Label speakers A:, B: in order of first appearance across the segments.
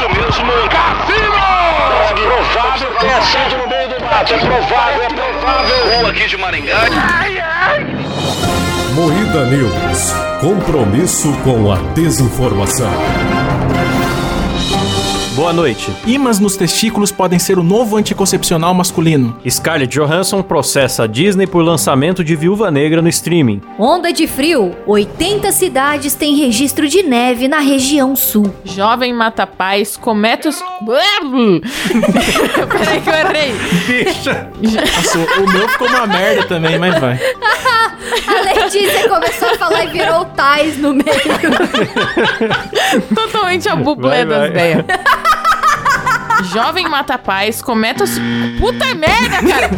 A: isso mesmo. Cassino! É provável que tenha sido no meio do mato. É provável, é provável. Rua aqui de Maringá.
B: Moída News. Compromisso com a desinformação.
C: Boa noite.
D: Imãs nos testículos podem ser o novo anticoncepcional masculino.
C: Scarlett Johansson processa a Disney por lançamento de Viúva Negra no streaming.
E: Onda de frio. 80 cidades têm registro de neve na região sul.
F: Jovem mata pais, comete os... Peraí que eu errei.
C: Deixa.
D: Nossa, o meu ficou uma merda também, mas vai.
E: A Letícia começou a falar e virou o Tais no meio.
F: Totalmente a bublé
C: Vai,
F: das ideias. Jovem mata pais, comete... Su... Puta merda, cara!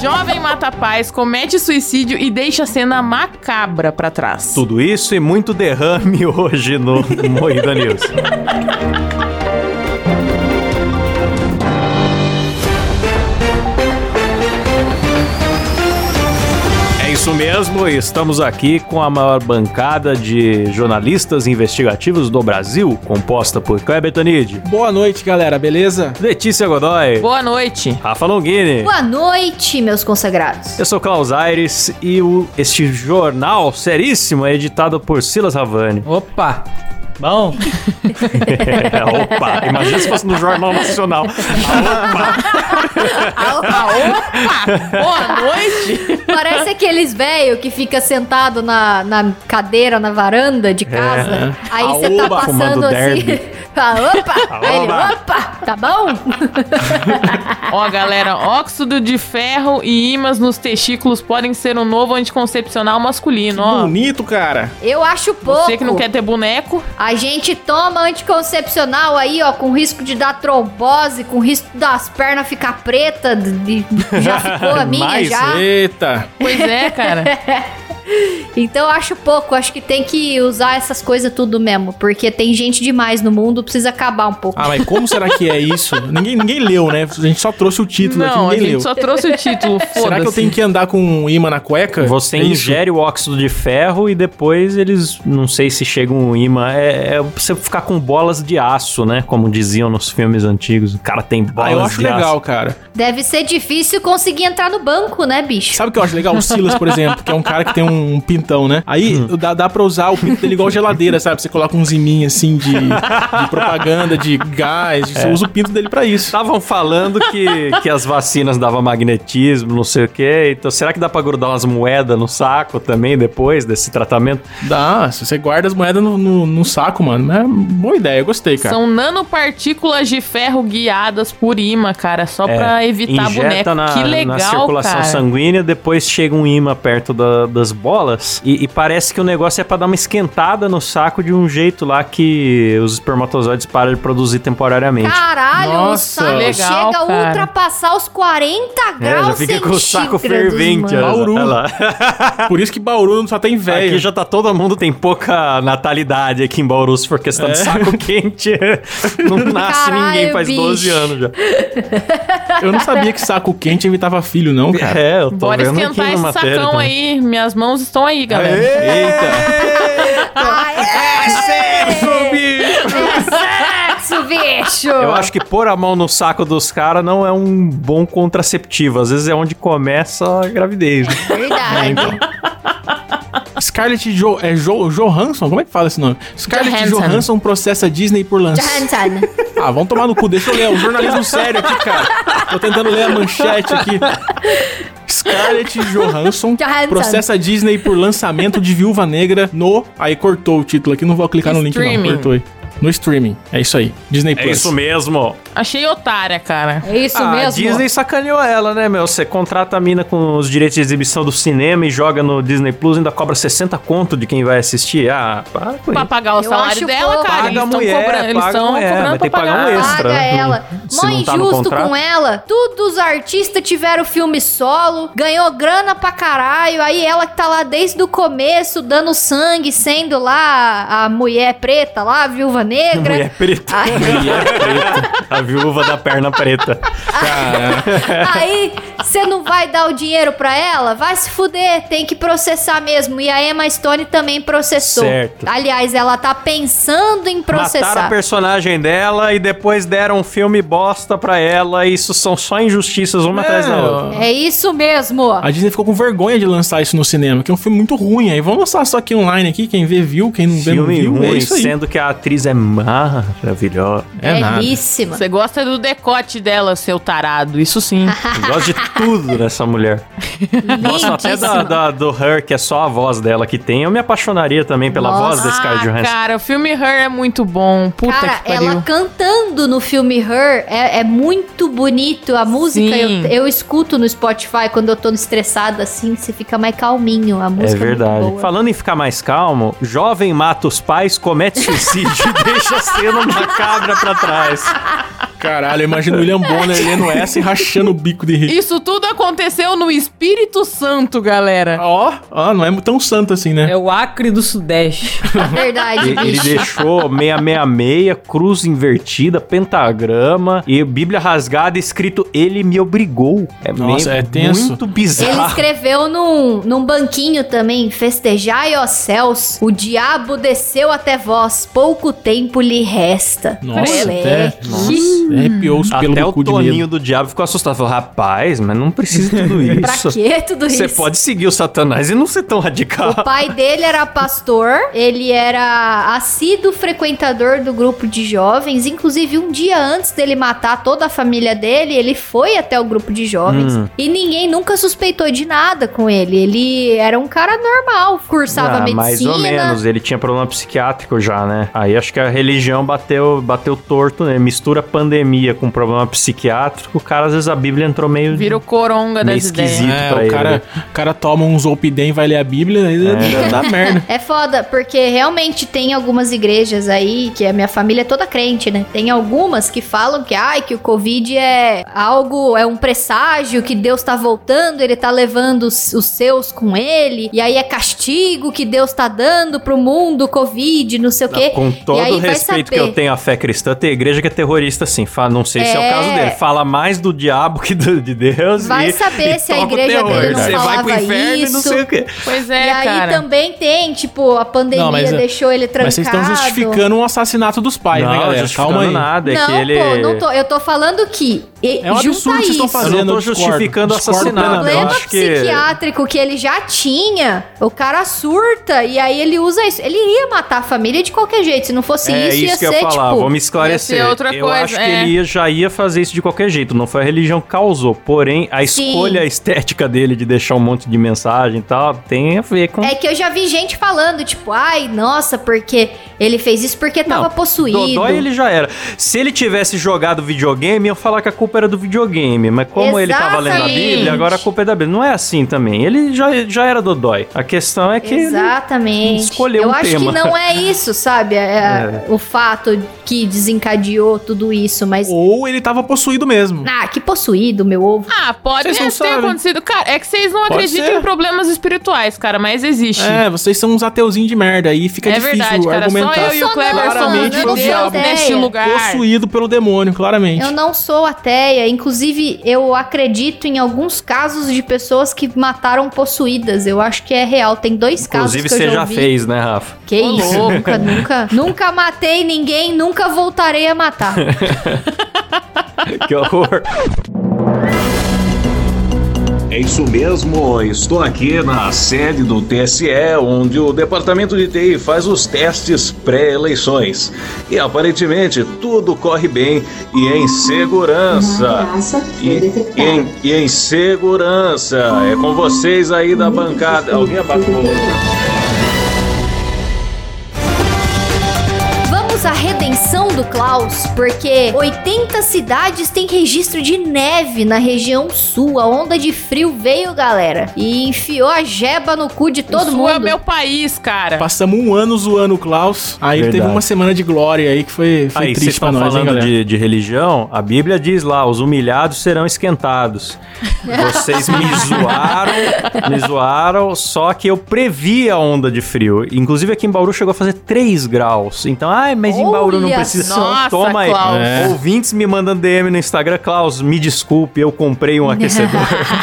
F: Jovem mata pais, comete suicídio e deixa a cena macabra pra trás.
C: Tudo isso e muito derrame hoje no Moída News. Isso mesmo, estamos aqui com a maior bancada de jornalistas investigativos do Brasil, composta por Kleber Tanid,
D: Boa noite, galera, beleza?
C: Letícia Godoy,
F: Boa noite.
C: Rafa Longini.
E: Boa noite, meus consagrados.
C: Eu sou Klaus Aires e o, este jornal seríssimo é editado por Silas Havani.
G: Opa! Bom,
C: Opa, imagina se fosse no Jornal Nacional.
F: Ah, opa! Boa noite!
E: Parece aqueles velho que fica sentado na, na cadeira, na varanda de casa. Aí você tá passando assim. Fala, opa! Aí ele,
C: Aoba.
E: opa! Tá bom?
F: Ó, galera, óxido de ferro e ímãs nos testículos podem ser um novo anticoncepcional masculino, ó.
D: Bonito, cara.
E: Eu acho pouco.
F: Você que não quer ter boneco,
E: A gente toma anticoncepcional aí, ó, com risco de dar trombose, com risco das pernas ficar preta, de- de- já ficou a minha
C: Mais
E: já.
D: Eita.
F: pois é, cara.
E: Então eu acho pouco, acho que tem que usar essas coisas tudo mesmo, porque tem gente demais no mundo, precisa acabar um pouco.
D: Ah, mas como será que é isso? ninguém, ninguém leu, né? A gente só trouxe o título aqui,
F: Não, a
D: ninguém
F: gente
D: leu.
F: só trouxe o título, foda-se.
D: Será que eu tenho que andar com um imã na cueca?
C: Você
D: É isso?
C: ingere o óxido de ferro e depois eles, não sei se chega um imã, é, é você ficar com bolas de aço, né? Como diziam nos filmes antigos. O cara tem bolas
D: Ah, eu acho
C: de
D: legal,
C: aço.
D: cara.
E: Deve ser difícil conseguir entrar no banco, né, bicho?
D: Sabe o que eu acho legal? O Silas, por exemplo, que é um cara que tem um pintão, né? Aí
C: Hum.
D: dá, dá pra usar o pinto dele igual geladeira, sabe? Você coloca uns iminhos assim de, de propaganda, de gás.
C: É.
D: Você usa o pinto dele pra isso.
C: Estavam falando que, que as vacinas davam magnetismo, não sei o quê. Então, será que dá pra grudar umas moedas no saco também depois desse tratamento?
D: Dá, se você guarda as moedas no, no, no saco, mano. É boa ideia, eu gostei, cara.
F: São nanopartículas de ferro guiadas por imã, cara, só
C: É,
F: pra evitar
C: injeta
F: boneco.
C: na,
F: que legal,
C: na circulação
F: cara.
C: sanguínea, depois chega um imã perto da- das bolas e, e parece que o negócio é pra dar uma esquentada no saco de um jeito lá que os espermatozoides param de produzir temporariamente.
E: Caralho,
D: Nossa.
E: o saco
F: Legal,
E: chega a
F: cara.
E: ultrapassar os 40
C: É,
E: graus
C: já fica com o saco fervente.
E: mano.
C: olha
D: Bauru.
C: olha lá.
D: Por isso que Bauru só tem velho.
C: Aqui já tá todo mundo, tem pouca natalidade aqui em Bauru, se for questão de saco quente. Não nasce
E: Caralho,
C: ninguém faz
E: bicho.
C: 12 anos já.
D: Eu não sabia que saco quente evitava filho, não, cara.
C: É, eu tô
F: Bora
C: vendo aqui
F: esquentar
C: na
F: esse
C: matéria
F: sacão
C: também.
F: aí. Minhas mãos estão aí, galera.
D: Eita.
E: Aê!
C: Sexo, bicho!
E: É sexo, bicho!
C: Eu acho que pôr a mão no saco dos caras não é um bom contraceptivo. Às vezes é onde começa a gravidez.
E: Verdade.
C: então.
D: Scarlett jo, é jo, Johansson? Como é que fala esse nome? Scarlett
F: Johansson.
D: Johansson processa Disney por lançar.
E: Johansson.
D: Ah, vamos tomar no cu. Deixa eu ler. Um jornalismo sério aqui, cara. Tô tentando ler a manchete aqui. Scarlett Johansson
E: Johansson.
D: processa Disney por lançamento de Viúva Negra no... Aí cortou o título aqui. Não vou clicar no link, não. Cortou aí. No streaming. É isso aí. Disney
C: É
D: Plus.
C: isso mesmo.
F: Achei otária, cara.
E: É isso
C: Ah, a
E: mesmo?
C: Disney sacaneou ela, né, meu? Você contrata a mina com os direitos de exibição do cinema e joga no Disney Plus e ainda cobra 60 conto de quem vai assistir. Ah, para com
F: Pra pagar o
E: Eu
F: salário dela,
E: pouco.
F: cara.
C: Paga
F: Eles
C: a
F: estão
C: mulher,
F: cobrando, eles
C: paga a
F: estão cobrando
C: ter que pagar um extra.
E: Paga
C: Não-
E: ela.
C: se
E: Mó
C: não tá no
E: injusto com ela. Todos os artistas tiveram filme solo, ganhou grana pra caralho. Aí ela que tá lá desde o começo, dando sangue, sendo lá a mulher preta lá, a viúva negra.
C: Mulher preta.
E: Ai.
C: Mulher preta. A viúva da perna preta.
D: Cara,
E: Aí Você não vai dar o dinheiro pra ela? Vai se fuder, tem que processar mesmo. E a Emma Stone também processou.
C: Certo.
E: Aliás, ela tá pensando em
C: Mataram a
E: processar.
C: personagem dela e depois deram um filme bosta pra ela. E isso são só injustiças uma atrás da outra.
E: É isso mesmo.
D: A Disney ficou com vergonha de lançar isso no cinema, que é um filme muito ruim. Aí vamos lançar só aqui online aqui, quem vê viu, quem não vê não
C: Filme
D: viu. é
C: ruim,
D: isso aí.
C: sendo que a atriz é maravilhosa.
D: É nada.
E: Belíssima.
F: Você gosta do decote dela, seu tarado. Isso sim.
C: Eu gosto de tudo nessa mulher. Gosto até da, da- do Her, que é só a voz dela que tem. Eu me apaixonaria também pela
E: Nossa.
C: voz da Scarlett
F: ah,
C: Johansson.
F: cara, o filme Her é muito bom. Puta
E: Cara,
F: que pariu.
E: ela cantando no filme Her é, é muito bonito. A música eu, eu escuto no Spotify quando eu tô estressada assim, você fica mais calminho. A
C: É
E: música é,
C: verdade.
E: muito boa.
C: Falando em ficar mais calmo, jovem mata os pais, comete suicídio e deixa a cena macabra pra trás.
D: Caralho, imagina o William Bonner lendo essa e rachando o bico de rir.
F: Isso tudo aconteceu no Espírito Santo, galera.
D: Ó, ó, não é tão santo assim, né?
G: É o Acre do Sudeste.
E: Verdade,
C: E- Ele
E: bicho.
C: deixou 666, cruz invertida, pentagrama e Bíblia rasgada escrito Ele me obrigou. É
D: Nossa,
C: meio-
D: é tenso.
C: muito
E: Ele
C: bizarro.
E: escreveu num, num banquinho também: Festejai, ó céus, o diabo desceu até vós, pouco tempo lhe resta.
D: Nossa,
E: Moleque.
D: até- Nossa, arrepiou os pelos
C: Até
D: do
C: o Toninho do Diabo ficou assustado. Falou, rapaz, mas não precisa de tudo
E: Pra
C: isso.
E: que tudo
C: Você
E: isso?
C: pode seguir o Satanás e não ser tão radical.
E: O pai dele era pastor, ele era assíduo frequentador do grupo de jovens. Inclusive, um dia antes dele matar toda a família dele, ele foi até o grupo de jovens.
C: Hum.
E: E ninguém nunca suspeitou de nada com ele. Ele era um cara normal, cursava
C: Ah,
E: medicina.
C: mais ou menos, ele tinha problema psiquiátrico já, né? Aí acho que a religião bateu, bateu torto, né? Mistura pandemia com problema psiquiátrico, o cara, às vezes a Bíblia entrou meio...
F: Vira o coronga
C: Meio
F: das ideias.
C: esquisito.
D: É,
C: pra
D: o
C: ele,
D: cara, o cara toma um Zolpidem e vai ler a Bíblia, aí dá, dá merda.
E: É foda, porque realmente tem algumas igrejas aí, que a minha família é toda crente, né? Tem algumas que falam que, ai, que o Covid é algo, é um presságio, que Deus tá voltando, ele tá levando os, os seus com ele, e aí é castigo que Deus tá dando pro mundo, o Covid, não sei o quê.
C: Com
E: e
C: todo
E: aí
C: o respeito que eu tenho à fé cristã, tem igreja que é terrorista, sim. Fala, não sei se é o
E: É.
C: caso dele. Fala mais do diabo que do- de Deus.
E: Vai
C: e-
E: saber
C: e
E: se a
C: o
E: igreja
C: terror.
E: dele não
C: Você vai pro
E: falava
C: inferno e não
E: isso.
C: sei o quê.
F: Pois
E: e
F: é,
E: aí
F: cara.
E: também tem, tipo, a pandemia
D: Não, mas é-
E: deixou ele trancado.
D: Mas vocês estão justificando um assassinato dos pais,
C: não,
D: né, galera?
C: justificando
D: Calma aí.
C: nada. É
E: não,
C: que ele...
E: pô, não tô. Eu tô falando que. e-
D: É um
E: junta
D: absurdo que vocês estão
E: isso.
D: fazendo.
C: Eu não tô justificando o assassinato.
E: O
C: eu
E: problema
C: acho que-
E: psiquiátrico que ele já tinha, o cara surta e aí ele usa isso. Ele iria matar a família de qualquer jeito. Se não fosse
C: É
E: isso, ia
C: isso que eu
E: ser
C: ia falar,
E: tipo.
C: vou me esclarecer.
F: ia outra
C: eu
F: coisa,
C: acho que
F: é.
C: Ele ia- já ia fazer isso de qualquer jeito, não foi a religião que causou. Porém, a
E: Sim.
C: escolha estética dele de deixar um monte de mensagem e tal, tem a ver com...
E: É que eu já vi gente falando, tipo, ai, nossa, porque ele fez isso porque tava
C: Não,
E: possuído.
C: Dodói ele já era. Se ele tivesse jogado videogame, eu ia falar que a culpa era do videogame. Mas como ele tava lendo a
E: Exatamente.
C: Bíblia, agora a culpa é da Bíblia. Não é assim também. Ele já, já era Dodói. A questão é que. ele-
E: Exatamente.
C: escolheu
E: eu
C: um
E: acho
C: tema.
E: que não é isso, sabe? É, O fato que desencadeou tudo isso, mas.
D: Ou ele tava possuído mesmo.
E: Ah, que possuído, meu ovo.
F: Ah, pode ter
D: sabem.
F: acontecido. Cara, é que vocês não
D: Pode
F: acreditam
D: ser.
F: em problemas espirituais, cara, mas existe.
D: É, vocês são uns ateuzinhos de merda aí, fica
F: É
D: difícil
F: verdade, cara.
D: argumentar.
F: Só eu e o Kleber somos neste lugar.
D: Possuído pelo demônio, claramente.
E: Eu não sou ateia. Inclusive, eu acredito em alguns casos de pessoas que mataram possuídas. Eu acho que é real. Tem dois
C: Inclusive,
E: casos que
C: você
E: eu já
C: já
E: ouvi.
C: fez, né, Rafa?
E: Que
F: Ô,
E: isso?
F: louco.
E: Nunca, nunca, nunca matei ninguém, nunca voltarei a matar.
C: que horror.
H: É isso mesmo, estou aqui na sede do TSE, onde o Departamento de TI faz os testes pré-eleições. E aparentemente tudo corre bem e em segurança. E, e em, e em segurança. É com vocês aí da bancada. Alguém abafou?
E: Redenção do Klaus, porque 80 cidades têm registro de neve na região sul. A onda de frio veio, galera, e enfiou a jeba no cu de todo
F: o Sul
E: mundo.
F: é meu país, cara.
D: Passamos um ano zoando o Klaus, aí
C: Verdade.
D: teve uma semana de glória aí que foi, foi
C: Aí,
D: triste pra nós, hein,
C: falando
D: galera?
C: de, de religião, a Bíblia diz lá, os humilhados serão esquentados. Vocês me zoaram, me zoaram, só que eu previ a onda de frio. Inclusive aqui em Bauru chegou a fazer 3 graus. Então, ai, mas em Bauru, não
E: Olha
C: precisa.
F: só.
C: Toma aí.
F: Nossa,
D: Klaus.
C: É. Ouvintes me mandando DM no Instagram, Klaus, me desculpe, eu comprei um aquecedor.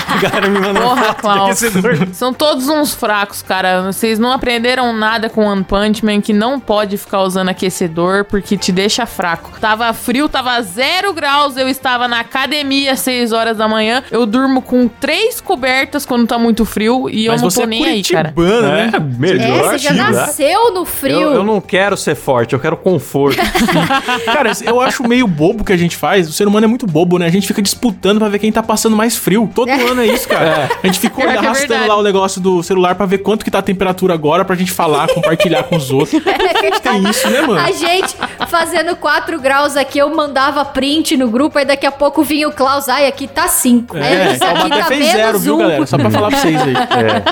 C: A galera me mandando
F: Porra,
C: foto de
F: Klaus.
C: aquecedor.
F: São todos uns fracos, cara. Vocês não aprenderam nada com One Punch Man que não pode ficar usando aquecedor porque te deixa fraco. Tava frio, tava zero graus, eu estava na academia às 6 horas da manhã. Eu durmo com três cobertas quando tá muito frio e
D: Mas
F: eu não tô
D: é
F: nem aí, cara.
D: né?
C: É, melhor.
E: É, você já nasceu no frio.
C: Eu, eu não quero ser forte, eu quero conforto.
D: Cara, eu acho meio bobo o que a gente faz. O ser humano é muito bobo, né? A gente fica disputando pra ver quem tá passando mais frio. Todo ano é isso, cara. A gente fica
F: é
D: arrastando lá o negócio do celular pra ver quanto que tá a temperatura agora pra gente falar, compartilhar com os outros. Tem isso, né, mano?
E: A gente fazendo 4 graus aqui, eu mandava print no grupo, aí daqui a pouco vinha o Klaus, ai, aqui tá 5.
D: É,
E: isso aqui tá
D: fez zero, viu,
E: um.
D: galera? Só pra falar pra vocês aí.
C: É.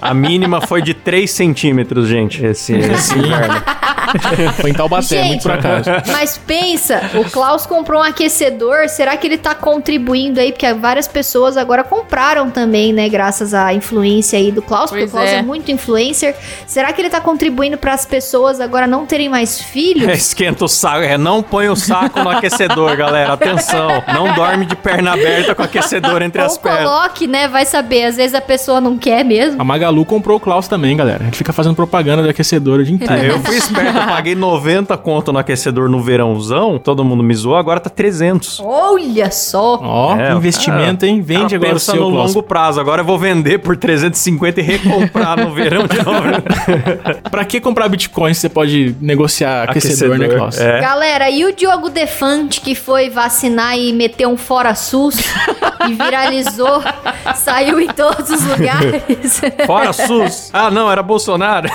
C: A mínima foi de 3 centímetros, gente, esse, esse inverno.
D: Foi em Taubaté,
E: Gente,
D: muito por acaso.
E: Mas pensa, o Klaus comprou um aquecedor, será que ele tá contribuindo aí? Porque várias pessoas agora compraram também, né? Graças à influência aí do Klaus, porque
F: Pois
E: o Klaus é.
F: é.
E: muito influencer. Será que ele tá contribuindo para as pessoas agora não terem mais filhos?
C: Esquenta o saco, é, não põe o saco no aquecedor, galera. Atenção, não dorme de perna aberta com o aquecedor entre as
E: Ou
C: pernas.
E: coloque, né? Vai saber, às vezes a pessoa não quer mesmo.
D: A Magalu comprou o Klaus também, galera. A gente fica fazendo propaganda do aquecedor o dia inteiro.
C: É, eu fui esperto, eu paguei 90 conto no aquecedor no verãozão, todo mundo me zoou, agora tá 300.
E: Olha só!
D: Ó,
C: É,
D: que investimento,
C: cara,
D: hein? Vende
C: cara
D: agora o
C: pensa
D: seu,
C: no longo prazo. Agora eu vou vender por 350 e recomprar no verão de novo.
D: Pra que comprar Bitcoin se você pode negociar aquecedor, né, Klaus?
C: É.
E: Galera, e o Diogo Defante que foi vacinar e meteu um fora SUS e viralizou, saiu em todos os lugares.
C: Fora SUS. Ah, não, era Bolsonaro.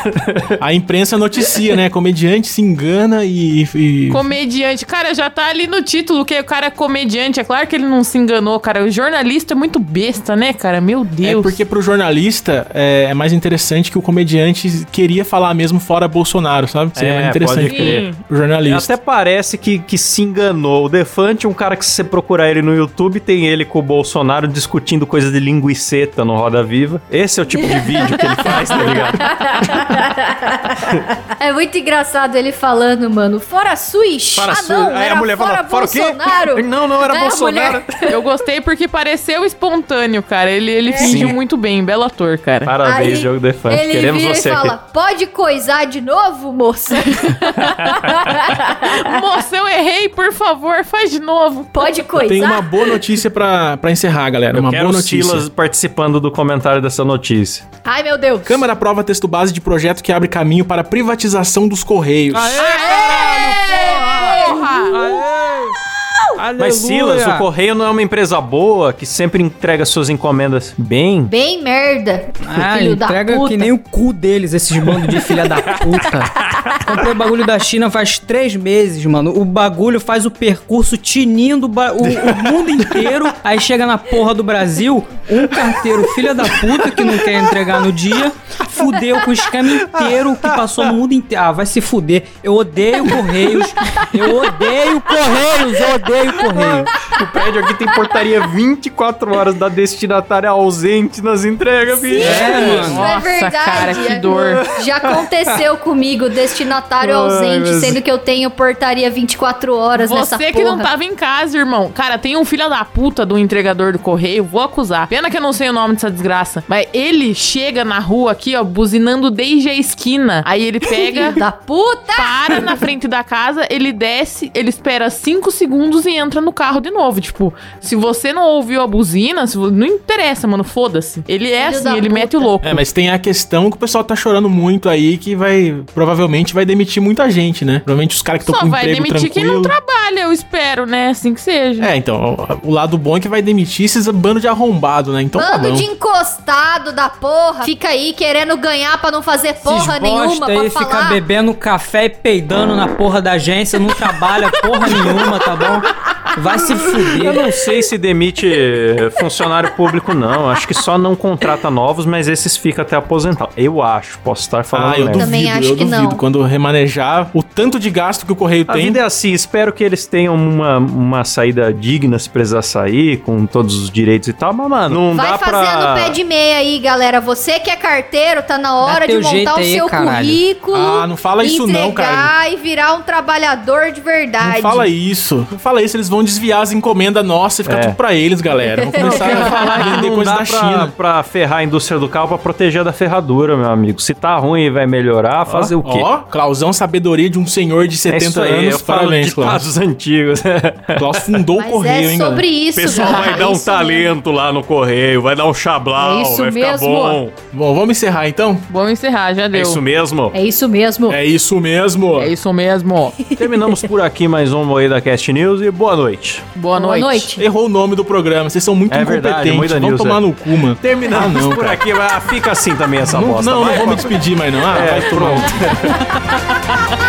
D: A imprensa noticia, né? Comediante se engana e. e-
F: Comediante. Cara, já tá ali no título que o cara é comediante. É claro que ele não se enganou, cara. O jornalista é muito besta, né, cara? Meu
D: É
F: Deus.
D: porque pro jornalista é, é mais interessante que o comediante queria falar mesmo fora Bolsonaro, sabe? Seria
C: É,
D: mais interessante
C: pode crer.
D: pro jornalista.
C: Até parece que, que se enganou. O Defante, um cara que se você procurar ele no YouTube, tem ele com o Bolsonaro discutindo coisa de linguiceta no Roda Viva. Esse é o tipo de vídeo que ele faz, tá ligado?
E: É muito engraçado ele falando, mano, fora SUS.
C: Fora
E: ah, não,
C: Aí a
E: era
C: mulher
E: fora
C: fala, "Fora o quê?"
E: Bolsonaro.
C: Não, não, era
E: É, a
C: Bolsonaro.
E: mulher-
F: Eu gostei porque pareceu espontâneo, cara. Ele, ele fingiu muito bem. Belo ator, cara.
C: Parabéns,
E: Aí
C: Diogo Defante.
E: Ele
C: Queremos
E: vira
C: você
E: e
C: aqui.
E: fala, pode coisar de novo, moça?
F: Moça, eu errei, por favor, faz de novo.
E: Pode coisar?
D: Tem uma boa notícia pra, pra encerrar, galera.
C: Eu
D: uma
C: quero
D: boa notícia.
C: Silas participando do comentário dessa notícia.
E: Ai, meu Deus.
D: Câmara aprova texto base de projeto que abre caminho para a privatização dos Correios.
C: Mas Silas, o Correio não é uma empresa boa que sempre entrega suas encomendas bem?
E: Bem merda.
G: Ah,
E: filho da
G: entrega
E: puta.
G: que nem o cu deles, esses bandos de filha da puta. Comprei o bagulho da China faz três meses, mano. O bagulho faz o percurso tinindo ba- o, o mundo inteiro. Aí chega na porra do Brasil, um carteiro filha da puta que não quer entregar no dia, fudeu com o esquema inteiro que passou no mundo inteiro. Ah, vai se fuder. Eu odeio Correios. Eu odeio Correios. Eu odeio Correios.
C: O prédio aqui tem portaria 24 horas da destinatária ausente nas entregas, bicho.
G: É, mano.
E: Isso é
F: Nossa,
E: verdade.
F: cara, que dor.
E: Já aconteceu comigo, destinatário
C: Ai,
E: ausente,
C: mas-
E: sendo que eu tenho portaria 24 horas nessa
F: Você
E: porra.
F: que não tava em casa, irmão. Cara, tem um filho da puta do entregador do correio, vou acusar. Pena que eu não sei o nome dessa desgraça. Mas ele chega na rua aqui, ó, buzinando desde a esquina. Aí ele pega,
E: Da puta!
F: para na frente da casa, ele desce, ele espera 5 segundos e entra no carro de novo. Tipo, se você não ouviu a buzina, não interessa, mano, foda-se. Ele é
E: Filho
F: assim, ele
E: puta.
F: mete o louco.
D: É, mas tem a questão que o pessoal tá chorando muito aí, que vai, provavelmente vai demitir muita gente, né? Provavelmente os caras que estão
F: Só
D: com
F: vai
D: emprego
F: demitir quem
D: tranquilo.
F: não trabalha, eu espero, né? Assim que seja.
D: É, então, o, lado bom é que vai demitir esses bando de arrombado, né? Então tá
E: Bando
D: bom.
E: de encostado da porra. Fica aí querendo ganhar pra não fazer porra nenhuma pra
G: aí
E: falar.
G: fica bebendo café e peidando na porra da agência, não trabalha porra nenhuma, tá bom? Vai se
C: Eu
G: fuder.
C: não sei se demite eh, funcionário público, não. Acho que só não contrata novos, mas esses ficam até aposentar. Eu acho, posso estar falando
D: Ah, eu
C: merda.
D: duvido,
E: Também acho
D: eu
E: que
D: duvido.
E: não.
D: Quando remanejar o tanto de gasto que o correio
C: A
D: tem.
C: vida é assim, espero que eles tenham uma, uma saída digna se precisar sair, com todos os direitos e tal, mas, mano, não
E: Vai
C: dá
E: fazendo
C: pra...
E: pé de meia aí, galera. Você que é carteiro, tá na hora de
G: teu
E: montar o
G: aí,
E: seu
G: caralho.
E: currículo.
D: Ah, não fala isso não,
E: entregar e virar um trabalhador de verdade.
D: Não fala isso. Não fala isso, eles vão desviar as encomendas nossas e ficar
C: É.
D: tudo pra eles, galera. Vão começar a vender
C: não
D: coisa
C: dá
D: da
C: pra,
D: China.
C: pra ferrar a indústria do carro pra proteger da ferradura, meu amigo. Se tá ruim e vai melhorar, fazer o quê?
D: Ó, Clausão, sabedoria de um senhor de
C: é
D: 70
C: isso aí,
D: anos.
C: eu
D: Parabéns, Klaus.
C: antigos.
D: Klaus fundou
E: Mas
D: o correio,
E: é
D: hein,
E: sobre
D: galera?
E: isso,
C: O pessoal
E: galera.
C: vai dar
E: É
C: um
E: isso mesmo.
C: talento lá no correio, vai dar um chablau,
E: É isso
C: vai ficar
E: mesmo.
C: bom.
D: Bom, vamos encerrar então?
F: Vamos encerrar, já deu.
C: É isso mesmo?
E: É isso mesmo.
D: É isso mesmo.
F: É isso mesmo.
C: Terminamos por aqui mais um Moeda Cast News e boa noite.
F: Boa,
E: Boa
F: noite.
E: noite.
D: Errou o nome do programa. Vocês são muito
C: É verdade,
D: incompetentes.
C: Moeda
D: Vamos
C: News,
D: tomar
C: é.
D: no cu, mano.
C: Terminamos
D: Ah, não,
C: por
D: cara.
C: aqui, mas fica assim também essa
D: Não,
C: bosta.
D: não, não
C: vai.
D: vou me despedir mais não. Ah,
C: É,
D: vai
C: pronto.